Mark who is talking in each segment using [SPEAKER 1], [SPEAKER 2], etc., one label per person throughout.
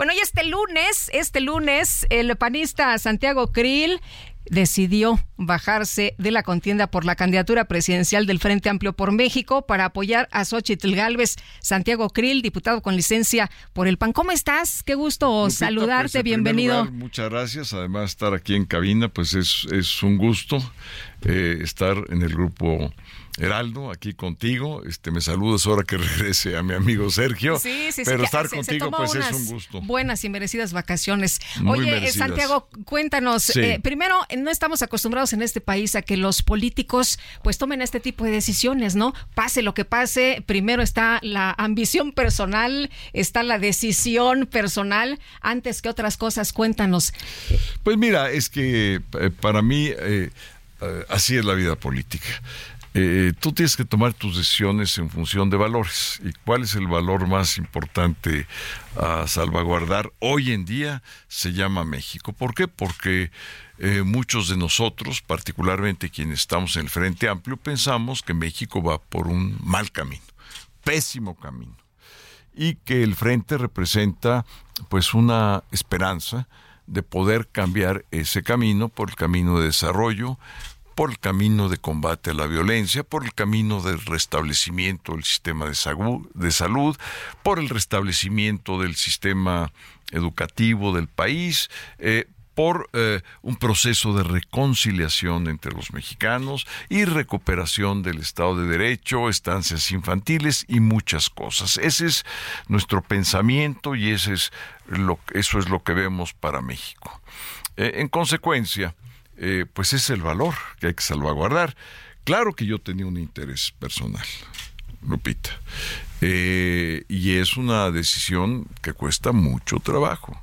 [SPEAKER 1] Bueno, y este lunes, este lunes, el panista Santiago Krill decidió bajarse de la contienda por la candidatura presidencial del Frente Amplio por México para apoyar a Xochitl Galvez. Santiago Krill, diputado con licencia por el PAN. ¿Cómo estás? Qué gusto
[SPEAKER 2] Lupita,
[SPEAKER 1] saludarte,
[SPEAKER 2] pues, en
[SPEAKER 1] bienvenido.
[SPEAKER 2] lugar, muchas gracias. Además, estar aquí en cabina, pues es, es un gusto eh, estar en el grupo Heraldo, aquí contigo. Este, me saludas ahora que regrese a mi amigo Sergio.
[SPEAKER 1] Sí, sí, sí,
[SPEAKER 2] pero estar
[SPEAKER 1] se-
[SPEAKER 2] contigo, pues es un gusto.
[SPEAKER 1] Buenas y merecidas vacaciones.
[SPEAKER 2] Muy
[SPEAKER 1] Oye,
[SPEAKER 2] merecidas.
[SPEAKER 1] Santiago, cuéntanos.
[SPEAKER 2] Sí.
[SPEAKER 1] eh, primero, no estamos acostumbrados en este país a que los políticos pues tomen este tipo de decisiones, ¿no? Pase lo que pase, primero está la ambición personal, está la decisión personal, antes que otras cosas. Cuéntanos.
[SPEAKER 2] Pues mira, es que eh, para mí eh, así es la vida política. Eh, tú tienes que tomar tus decisiones en función de valores. ¿Y cuál es el valor más importante a salvaguardar hoy en día? Se llama México. ¿Por qué? Porque eh, muchos de nosotros, particularmente quienes estamos en el Frente Amplio, pensamos que México va por un mal camino, pésimo camino y que el frente representa pues una esperanza de poder cambiar ese camino por el camino de desarrollo, por el camino de combate a la violencia, por el camino del restablecimiento del sistema de, de salud, por el restablecimiento del sistema educativo del país, eh, por eh, un proceso de reconciliación entre los mexicanos y recuperación del Estado de Derecho, estancias infantiles y muchas cosas. Ese es nuestro pensamiento y ese es lo, eso es lo que vemos para México. Eh, en consecuencia, eh, pues es el valor que hay que salvaguardar. Claro que yo tenía un interés personal, Lupita, eh, y es una decisión que cuesta mucho trabajo.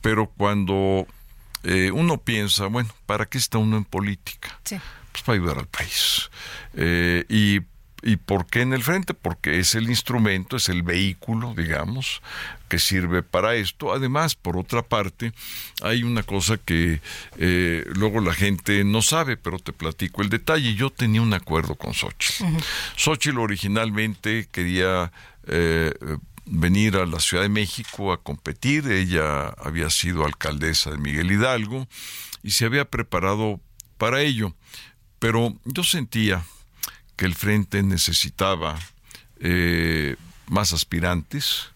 [SPEAKER 2] Pero cuando eh, uno piensa, bueno, ¿para qué está uno en política?
[SPEAKER 1] Sí.
[SPEAKER 2] Pues para ayudar al país. Eh, y, ¿Y por qué en el frente? Porque es el instrumento, es el vehículo, digamos, que sirve para esto. Además, por otra parte, hay una cosa que eh, luego la gente no sabe, pero te platico el detalle. Yo tenía un acuerdo con Xochitl. Xochitl originalmente quería eh, venir a la Ciudad de México a competir. Ella había sido alcaldesa de Miguel Hidalgo y se había preparado para ello. Pero yo sentía que el frente necesitaba eh, más aspirantes.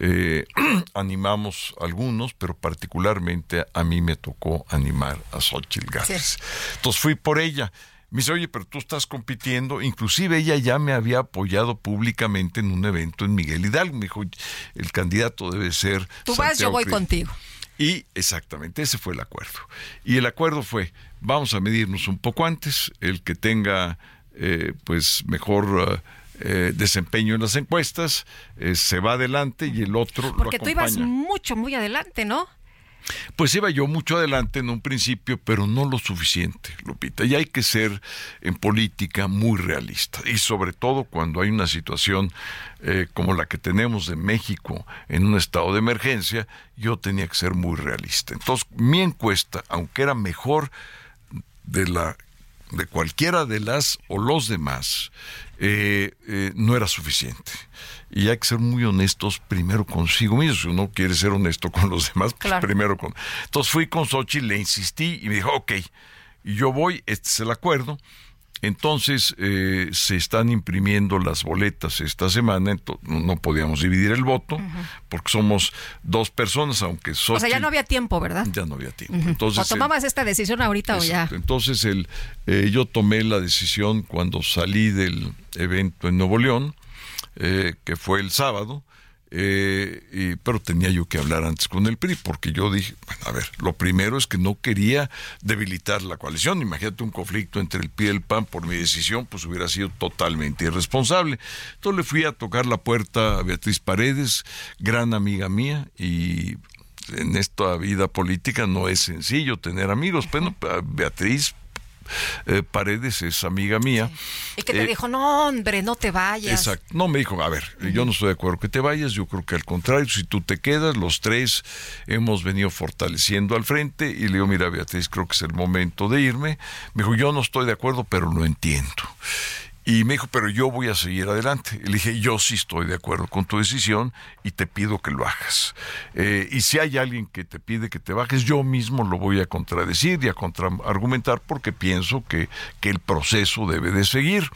[SPEAKER 2] Eh, animamos algunos, pero particularmente a mí me tocó animar a Xochitl Gálvez. Entonces fui por ella. Me dice, oye, pero tú estás compitiendo. Inclusive ella ya me había apoyado públicamente en un evento en Miguel Hidalgo. Me dijo, el candidato debe ser.
[SPEAKER 1] Tú vas, yo voy
[SPEAKER 2] Krill".
[SPEAKER 1] contigo.
[SPEAKER 2] Y exactamente, ese fue el acuerdo. Y el acuerdo fue, vamos a medirnos un poco antes, el que tenga eh, pues mejor eh, desempeño en las encuestas, eh, se va adelante y el otro
[SPEAKER 1] Porque
[SPEAKER 2] lo
[SPEAKER 1] tú ibas
[SPEAKER 2] acompaña.
[SPEAKER 1] mucho, muy adelante, ¿no?
[SPEAKER 2] Pues iba yo mucho adelante en un principio, pero no lo suficiente, Lupita. Y hay que ser en política muy realista. Y sobre todo cuando hay una situación eh, como la que tenemos en México en un estado de emergencia, yo tenía que ser muy realista. Entonces, mi encuesta, aunque era mejor de la de cualquiera de las o los demás, eh, eh, no era suficiente. Y hay que ser muy honestos primero consigo mismo. Si uno quiere ser honesto con los demás, pues
[SPEAKER 1] Claro.
[SPEAKER 2] primero con... Entonces fui con Xochitl, le insistí y me dijo, ok, y yo voy, este es el acuerdo. Entonces eh, se están imprimiendo las boletas esta semana, no podíamos dividir el voto, porque somos dos personas, aunque
[SPEAKER 1] O sea, ya
[SPEAKER 2] Xochitl-
[SPEAKER 1] no había tiempo, ¿verdad?
[SPEAKER 2] ya no había tiempo.
[SPEAKER 1] o
[SPEAKER 2] Entonces, el-
[SPEAKER 1] tomabas esta decisión ahorita o ya.
[SPEAKER 2] Exacto. Entonces el, eh, yo tomé la decisión cuando salí del evento en Nuevo León, eh, que fue el sábado, eh, pero tenía yo que hablar antes con el PRI, porque yo dije, bueno, a ver, lo primero es que no quería debilitar la coalición. Imagínate un conflicto entre el PRI y el PAN por mi decisión, pues hubiera sido totalmente irresponsable. Entonces le fui a tocar la puerta a Beatriz Paredes, gran amiga mía, y en esta vida política no es sencillo tener amigos. Bueno, Beatriz eh, Paredes es amiga mía.
[SPEAKER 1] Y que te eh, dijo, no, hombre, no te vayas.
[SPEAKER 2] Exacto. No, me dijo, a ver, yo no estoy de acuerdo que te vayas, yo creo que al contrario, si tú te quedas, los tres hemos venido fortaleciendo al frente y le digo, mira, Beatriz, creo que es el momento de irme. Me dijo, yo no estoy de acuerdo, pero lo entiendo. Y me dijo, pero yo voy a seguir adelante. le dije, yo sí estoy de acuerdo con tu decisión y te pido que lo hagas. Eh, y si hay alguien que te pide que te bajes, yo mismo lo voy a contradecir y a contraargumentar porque pienso que, que el proceso debe de seguir.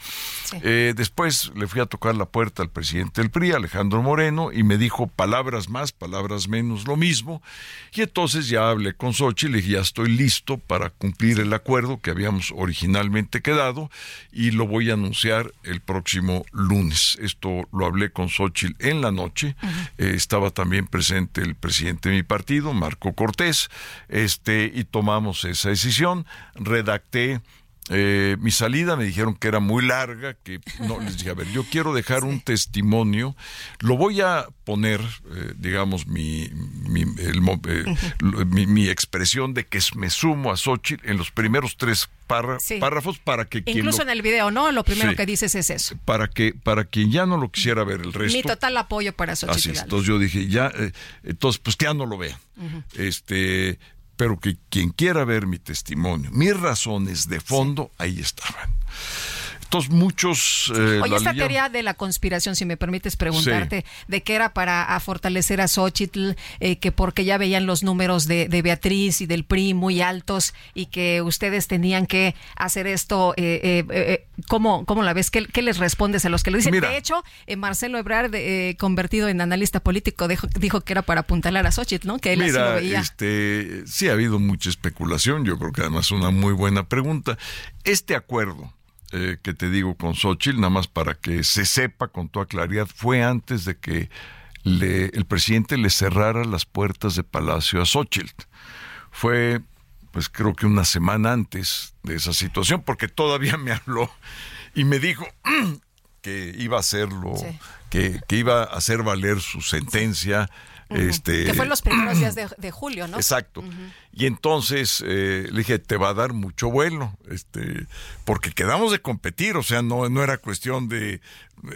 [SPEAKER 2] Eh, después le fui a tocar la puerta al presidente del PRI, Alejandro Moreno, y me dijo palabras más, palabras menos, lo mismo. Y entonces ya hablé con Xochitl y dije, ya estoy listo para cumplir el acuerdo que habíamos originalmente quedado y lo voy a anunciar el próximo lunes. Esto lo hablé con Xochitl en la noche. Eh, estaba también presente el presidente de mi partido, Marco Cortés, este, y tomamos esa decisión. Redacté eh, mi salida me dijeron que era muy larga, que no les dije, a ver, yo quiero dejar un testimonio, lo voy a poner, eh, digamos, mi mi, mi, expresión de que me sumo a Xochitl en los primeros tres párrafos para que
[SPEAKER 1] incluso en el video, ¿no? Lo primero que dices es eso.
[SPEAKER 2] Para que para quien ya no lo quisiera ver el resto.
[SPEAKER 1] Mi total apoyo para Xochitl.
[SPEAKER 2] Así entonces yo dije ya, eh, entonces pues que ya no lo vean. Este pero que quien quiera ver mi testimonio, mis razones de fondo, ahí estaban muchos...
[SPEAKER 1] Eh, Oye, esta teoría de la conspiración, si me permites preguntarte, de que era para fortalecer a Xochitl, eh, que porque ya veían los números de, Beatriz y del PRI muy altos y que ustedes tenían que hacer esto, eh, ¿cómo, ¿cómo, la ves? ¿Qué, les respondes a los que lo dicen? de hecho, Marcelo Ebrard, convertido en analista político, dijo, dijo, que era para apuntalar a Xochitl, ¿no? Que él así lo veía.
[SPEAKER 2] Este, sí ha habido mucha especulación, yo creo que además es una muy buena pregunta. Este acuerdo eh, que te digo con Xochitl, nada más para que se sepa con toda claridad, fue antes de que le, el presidente le cerrara las puertas de Palacio a Xochitl. Fue, pues creo que una semana antes de esa situación, porque todavía me habló y me dijo que iba a hacerlo, que, que, iba a hacer valer su sentencia este,
[SPEAKER 1] que fue en los primeros días de, julio, ¿no?
[SPEAKER 2] Exacto. Y entonces eh, le dije, te va a dar mucho vuelo, este, porque quedamos de competir, o sea, no, no era cuestión de,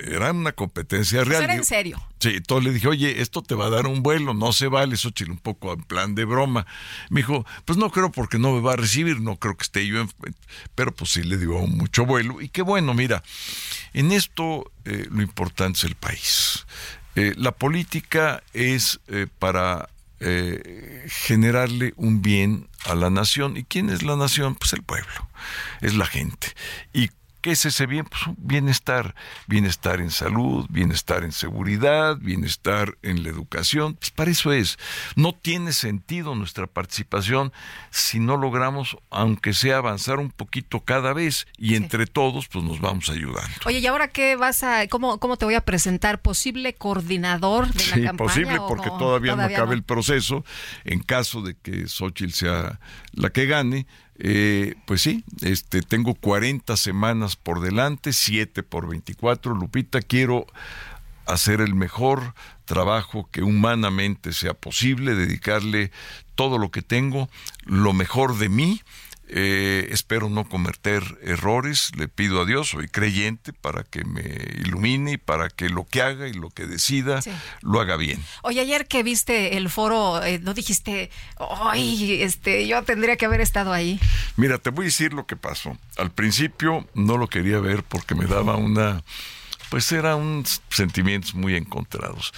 [SPEAKER 2] era una competencia real.
[SPEAKER 1] Era en serio.
[SPEAKER 2] Sí, entonces le dije, oye, esto te va a dar un vuelo, no se vale, eso chile un poco en plan de broma. Me dijo, pues no creo porque no me va a recibir, no creo que esté yo, en... pero pues sí le dio mucho vuelo. Y qué bueno, mira, en esto eh, lo importante es el país. Eh, la política es eh, para eh, generarle un bien a la nación. ¿Y quién es la nación? Pues el pueblo, es la gente. Y ¿Qué es ese bien? Pues bienestar, bienestar en salud, bienestar en seguridad, bienestar en la educación. Pues para eso es. No tiene sentido nuestra participación si no logramos, aunque sea avanzar un poquito cada vez y entre todos, pues nos vamos ayudando.
[SPEAKER 1] Oye, ¿y ahora qué vas a, cómo, cómo te voy a presentar? ¿Posible coordinador de la
[SPEAKER 2] sí,
[SPEAKER 1] campaña?
[SPEAKER 2] posible, porque todavía, no acaba el proceso. En caso de que Xochitl sea la que gane, eh, pues sí, este, tengo 40 semanas por delante, 7 por 24. Lupita, quiero hacer el mejor trabajo que humanamente sea posible, dedicarle todo lo que tengo, lo mejor de mí eh, espero no cometer errores, le pido a Dios, soy creyente para que me ilumine y para que lo que haga y lo que decida lo haga bien.
[SPEAKER 1] Oye, ayer que viste el foro, eh, ¿no dijiste, ay, este, yo tendría que haber estado ahí?
[SPEAKER 2] Mira, te voy a decir lo que pasó. Al principio no lo quería ver porque me daba una, pues eran sentimientos muy encontrados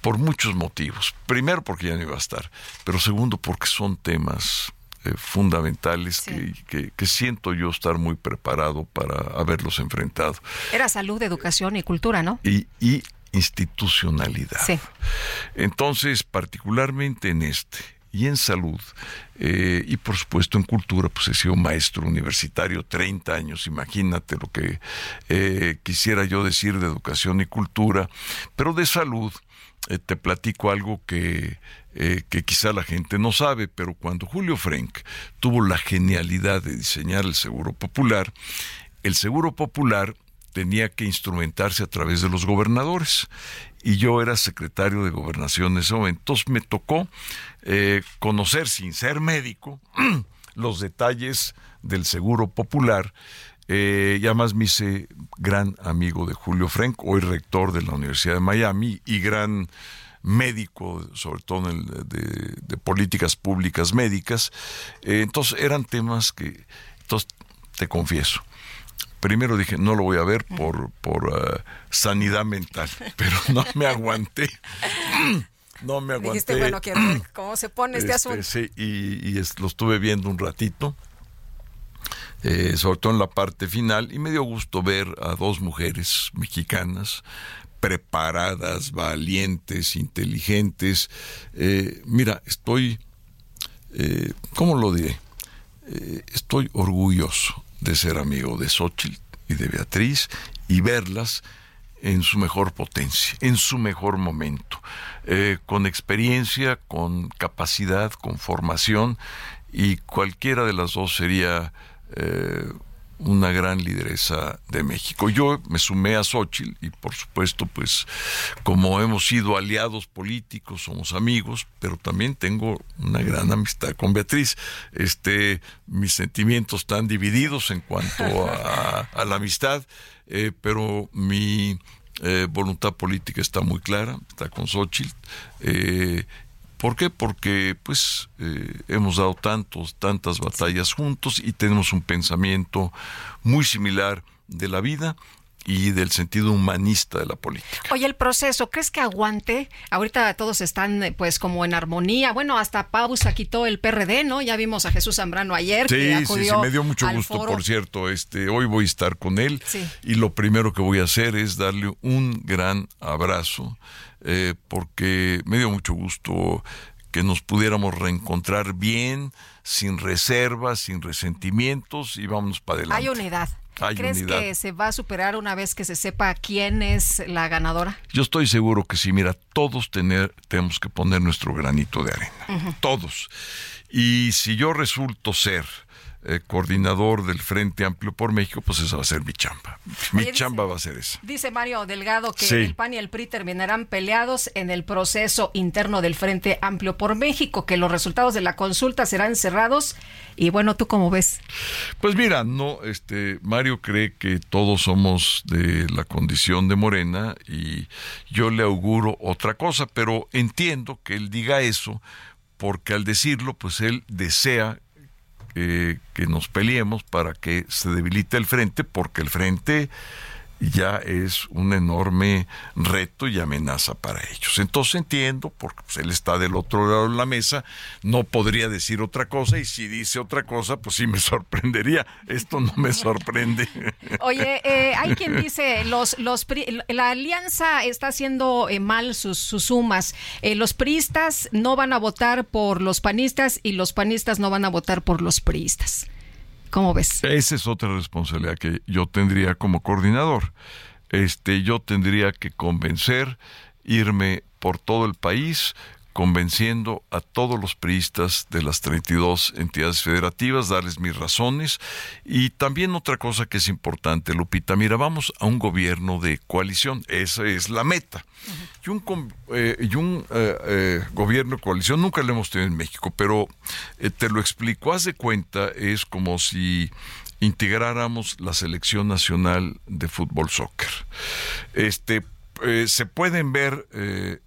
[SPEAKER 2] por muchos motivos. Primero porque ya no iba a estar, pero segundo porque son temas eh, fundamentales que, que, siento yo estar muy preparado para haberlos enfrentado.
[SPEAKER 1] Era salud, educación y cultura, ¿no?
[SPEAKER 2] Y, y institucionalidad. Sí. Entonces, particularmente en este y en salud, eh, y por supuesto en cultura, pues he sido maestro universitario 30 años, imagínate lo que eh, quisiera yo decir de educación y cultura, pero de salud eh, te platico algo que, eh, que quizá la gente no sabe, pero cuando Julio Frank tuvo la genialidad de diseñar el Seguro Popular, el Seguro Popular tenía que instrumentarse a través de los gobernadores. Y yo era secretario de gobernación en ese momento. Entonces me tocó eh, conocer, sin ser médico, los detalles del Seguro Popular. Eh, y además me hice gran amigo de Julio Frank, hoy rector de la Universidad de Miami y gran médico, sobre todo en de, políticas públicas médicas. Eh, entonces eran temas que, entonces te confieso, primero dije, no lo voy a ver por, por uh, sanidad mental, pero no me aguanté. no me aguanté.
[SPEAKER 1] Dijiste, bueno, quiero ver cómo se pone este, este asunto.
[SPEAKER 2] Sí, y, y lo estuve viendo un ratito. Eh, sobre todo en la parte final, y me dio gusto ver a dos mujeres mexicanas preparadas, valientes, inteligentes. Eh, mira, estoy, eh, ¿cómo lo diré? Estoy orgulloso de ser amigo de Xochitl y de Beatriz y verlas en su mejor potencia, en su mejor momento, con experiencia, con capacidad, con formación, y cualquiera de las dos sería eh, una gran lideresa de México. Yo me sumé a Xochitl y por supuesto, pues como hemos sido aliados políticos, somos amigos, pero también tengo una gran amistad con Beatriz. Este, mis sentimientos están divididos en cuanto a, la amistad, eh, pero mi eh, voluntad política está muy clara, está con Xochitl. Eh, ¿Por qué? Porque pues eh, hemos dado tantos, tantas batallas juntos y tenemos un pensamiento muy similar de la vida y del sentido humanista de la política.
[SPEAKER 1] Oye, el proceso, ¿crees que aguante? Ahorita todos están pues como en armonía. Bueno, hasta pausa quitó el PRD, ¿no? Ya vimos a Jesús Zambrano ayer.
[SPEAKER 2] Sí, que sí, sí, me dio mucho gusto, por cierto. Este, hoy voy a estar con él y lo primero que voy a hacer es darle un gran abrazo eh, porque me dio mucho gusto que nos pudiéramos reencontrar bien, sin reservas, sin resentimientos y vámonos para adelante.
[SPEAKER 1] Hay unidad. ¿Crees que se va a superar una vez que se sepa quién es la ganadora?
[SPEAKER 2] Yo estoy seguro que sí. Mira, todos tener, tenemos que poner nuestro granito de arena. Todos. Y si yo resulto ser eh, coordinador del Frente Amplio por México, pues esa va a ser mi chamba. Mi chamba va a ser esa.
[SPEAKER 1] Dice Mario Delgado que el PAN y el PRI terminarán peleados en el proceso interno del Frente Amplio por México, que los resultados de la consulta serán cerrados. Y bueno, ¿tú cómo ves?
[SPEAKER 2] Pues mira, no, este, Mario cree que todos somos de la condición de Morena y yo le auguro otra cosa, pero entiendo que él diga eso porque al decirlo, pues él desea eh, que nos peleemos para que se debilite el frente, porque el frente ya es un enorme reto y amenaza para ellos. Entonces entiendo, porque pues, él está del otro lado de la mesa, no podría decir otra cosa y si dice otra cosa, pues sí me sorprendería. Esto no me sorprende.
[SPEAKER 1] Oye, eh, hay quien dice, los, los la alianza está haciendo eh, mal sus, sumas. Eh, los priistas no van a votar por los panistas y los panistas no van a votar por los priistas. ¿Cómo ves?
[SPEAKER 2] Esa es otra responsabilidad que yo tendría como coordinador. Este, yo tendría que convencer, irme por todo el país, convenciendo a todos los priistas de las 32 entidades federativas, darles mis razones. Y también otra cosa que es importante, Lupita, mira, vamos a un gobierno de coalición, esa es la meta. Y un, eh, y un eh, eh, gobierno de coalición nunca lo hemos tenido en México, pero te lo explico, haz de cuenta, es como si integráramos la selección nacional de fútbol soccer. Este, se pueden ver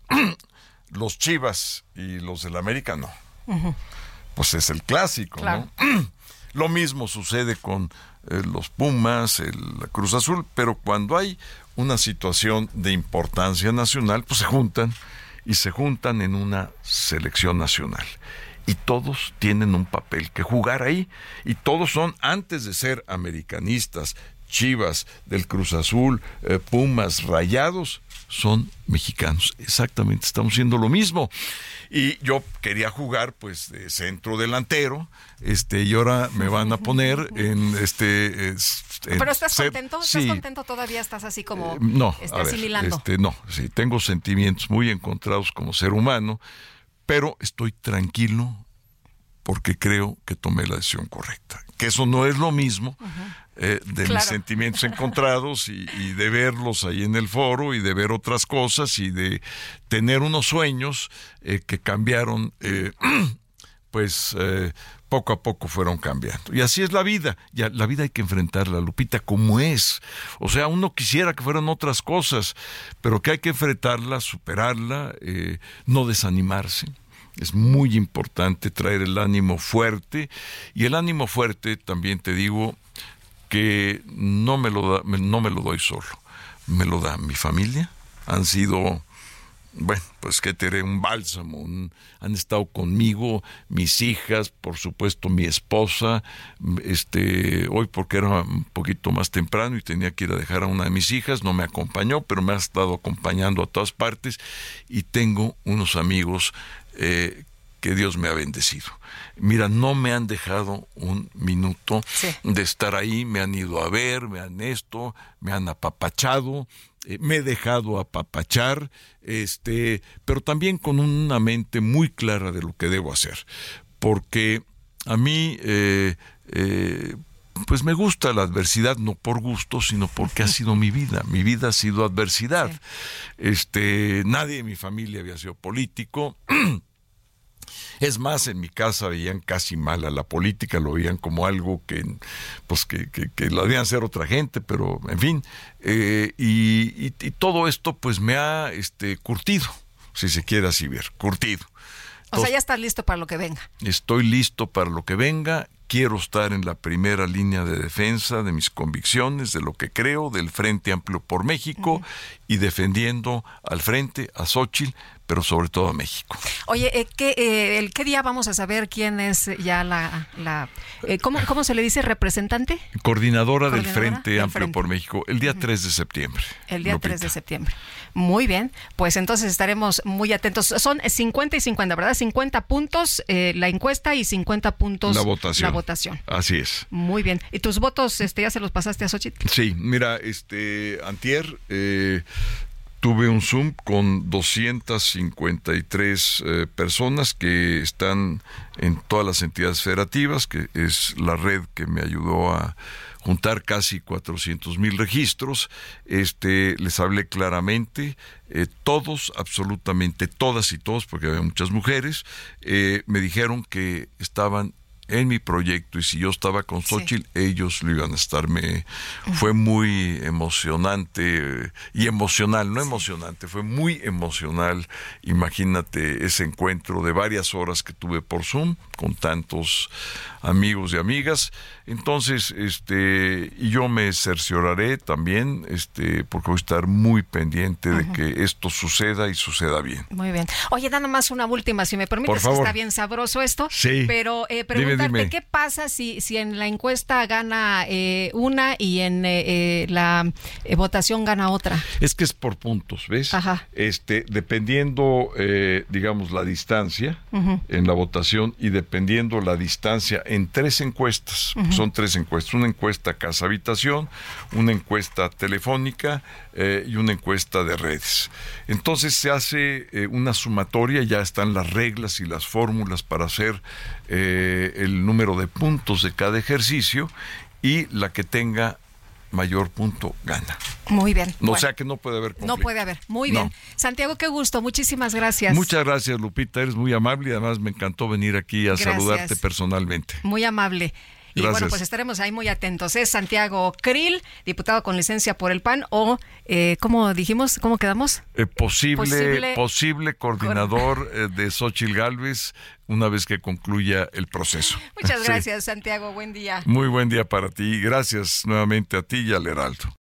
[SPEAKER 2] los Chivas y los del América no. Pues es el clásico, ¿no? Lo mismo sucede con eh, los Pumas, el, la Cruz Azul, pero cuando hay una situación de importancia nacional, pues se juntan y se juntan en una selección nacional. Y todos tienen un papel que jugar ahí. Y todos son, antes de ser americanistas, Chivas, del Cruz Azul, eh, Pumas, Rayados, son mexicanos. Exactamente, estamos haciendo lo mismo. Y yo quería jugar pues de centro delantero, este, y ahora me van a poner en este
[SPEAKER 1] pero estás contento, estás contento todavía, estás así como
[SPEAKER 2] eh, no, asimilando. Este, no, sí, tengo sentimientos muy encontrados como ser humano, pero estoy tranquilo porque creo que tomé la decisión correcta. Que eso no es lo mismo eh, de mis sentimientos encontrados y, de verlos ahí en el foro y de ver otras cosas y de tener unos sueños eh, que cambiaron, eh, pues poco a poco fueron cambiando. Y así es la vida. Ya, la vida hay que enfrentarla, Lupita, como es. O sea, uno quisiera que fueran otras cosas, pero que hay que enfrentarla, superarla, no desanimarse es muy importante traer el ánimo fuerte y el ánimo fuerte también te digo que no me lo, da, no me lo doy solo, me lo da mi familia. Han sido bueno, pues que te un bálsamo. han estado conmigo mis hijas, por supuesto mi esposa. Este, hoy porque era un poquito más temprano y tenía que ir a dejar a una de mis hijas, no me acompañó, pero me ha estado acompañando a todas partes y tengo unos amigos eh, que Dios me ha bendecido. Mira, no me han dejado un minuto de estar ahí, me han ido a ver, me han esto, me han apapachado, eh, me he dejado apapachar, este, pero también con una mente muy clara de lo que debo hacer, porque a mí, eh, eh, pues me gusta la adversidad no por gusto, sino porque ha sido mi vida. Mi vida ha sido adversidad. Este, nadie en mi familia había sido político. Es más, en mi casa veían casi mal a la política, lo veían como algo que, pues que, que, lo debían hacer otra gente, pero en fin, eh, y, todo esto pues me ha este, curtido, si se quiere así ver, curtido.
[SPEAKER 1] o sea, ya estás listo para lo que venga.
[SPEAKER 2] Estoy listo para lo que venga quiero estar en la primera línea de defensa de mis convicciones, de lo que creo, del Frente Amplio por México y defendiendo al Frente, a Xochitl, pero sobre todo a México.
[SPEAKER 1] Oye, eh, ¿qué, eh, el, ¿qué día vamos a saber quién es ya la... la eh, ¿cómo, ¿cómo, se le dice? ¿Representante?
[SPEAKER 2] Coordinadora, del Frente Amplio por México, el día 3 de septiembre.
[SPEAKER 1] El día 3 de septiembre. Muy bien, pues entonces estaremos muy atentos. Son 50 y 50, ¿verdad? 50 puntos la encuesta y 50 puntos
[SPEAKER 2] la votación.
[SPEAKER 1] La votación.
[SPEAKER 2] Así es.
[SPEAKER 1] Muy bien. ¿Y tus votos este, ya se los pasaste a Xochitl?
[SPEAKER 2] Sí, mira, este, Antier... Tuve un Zoom con 253 eh, personas que están en todas las entidades federativas, que es la red que me ayudó a juntar casi 400 mil registros. Este, les hablé claramente, eh, todos, absolutamente todas y todos, porque había muchas mujeres, eh, me dijeron que estaban en mi proyecto y si yo estaba con Xochitl, ellos lo iban a estarme. Fue muy emocionante y emocional, no emocionante, fue muy emocional. Imagínate ese encuentro de varias horas que tuve por Zoom con tantos amigos y amigas. Entonces, este, y yo me cercioraré también, este, porque voy a estar muy pendiente de que esto suceda y suceda bien.
[SPEAKER 1] Muy bien. Oye, nada más una última, si me permites, está bien sabroso esto.
[SPEAKER 2] Sí.
[SPEAKER 1] Pero eh, preguntarte, ¿qué pasa si, si en la encuesta gana eh, una y en eh, la votación gana otra?
[SPEAKER 2] Es que es por puntos, ¿ves?
[SPEAKER 1] Ajá.
[SPEAKER 2] Este, dependiendo, digamos, la distancia en la votación y dependiendo la distancia en tres encuestas son tres encuestas, una encuesta casa-habitación, una encuesta telefónica eh, y una encuesta de redes. Entonces se hace eh, una sumatoria, ya están las reglas y las fórmulas para hacer eh, el número de puntos de cada ejercicio y la que tenga mayor punto gana.
[SPEAKER 1] Muy bien.
[SPEAKER 2] No sea que no puede haber
[SPEAKER 1] No puede haber. Muy bien. Santiago, qué gusto. Muchísimas gracias.
[SPEAKER 2] Muchas gracias, Lupita. Eres muy amable y además me encantó venir aquí a saludarte personalmente.
[SPEAKER 1] Muy amable. Y bueno, pues estaremos ahí muy atentos. Es Santiago Krill, diputado con licencia por el PAN, o, eh, ¿cómo dijimos? ¿Cómo quedamos?
[SPEAKER 2] Eh, posible, posible, coordinador eh, de Xochil Gálvez una vez que concluya el proceso.
[SPEAKER 1] Muchas gracias, Santiago. Buen día.
[SPEAKER 2] Muy buen día para ti. Gracias nuevamente a ti y al Heraldo.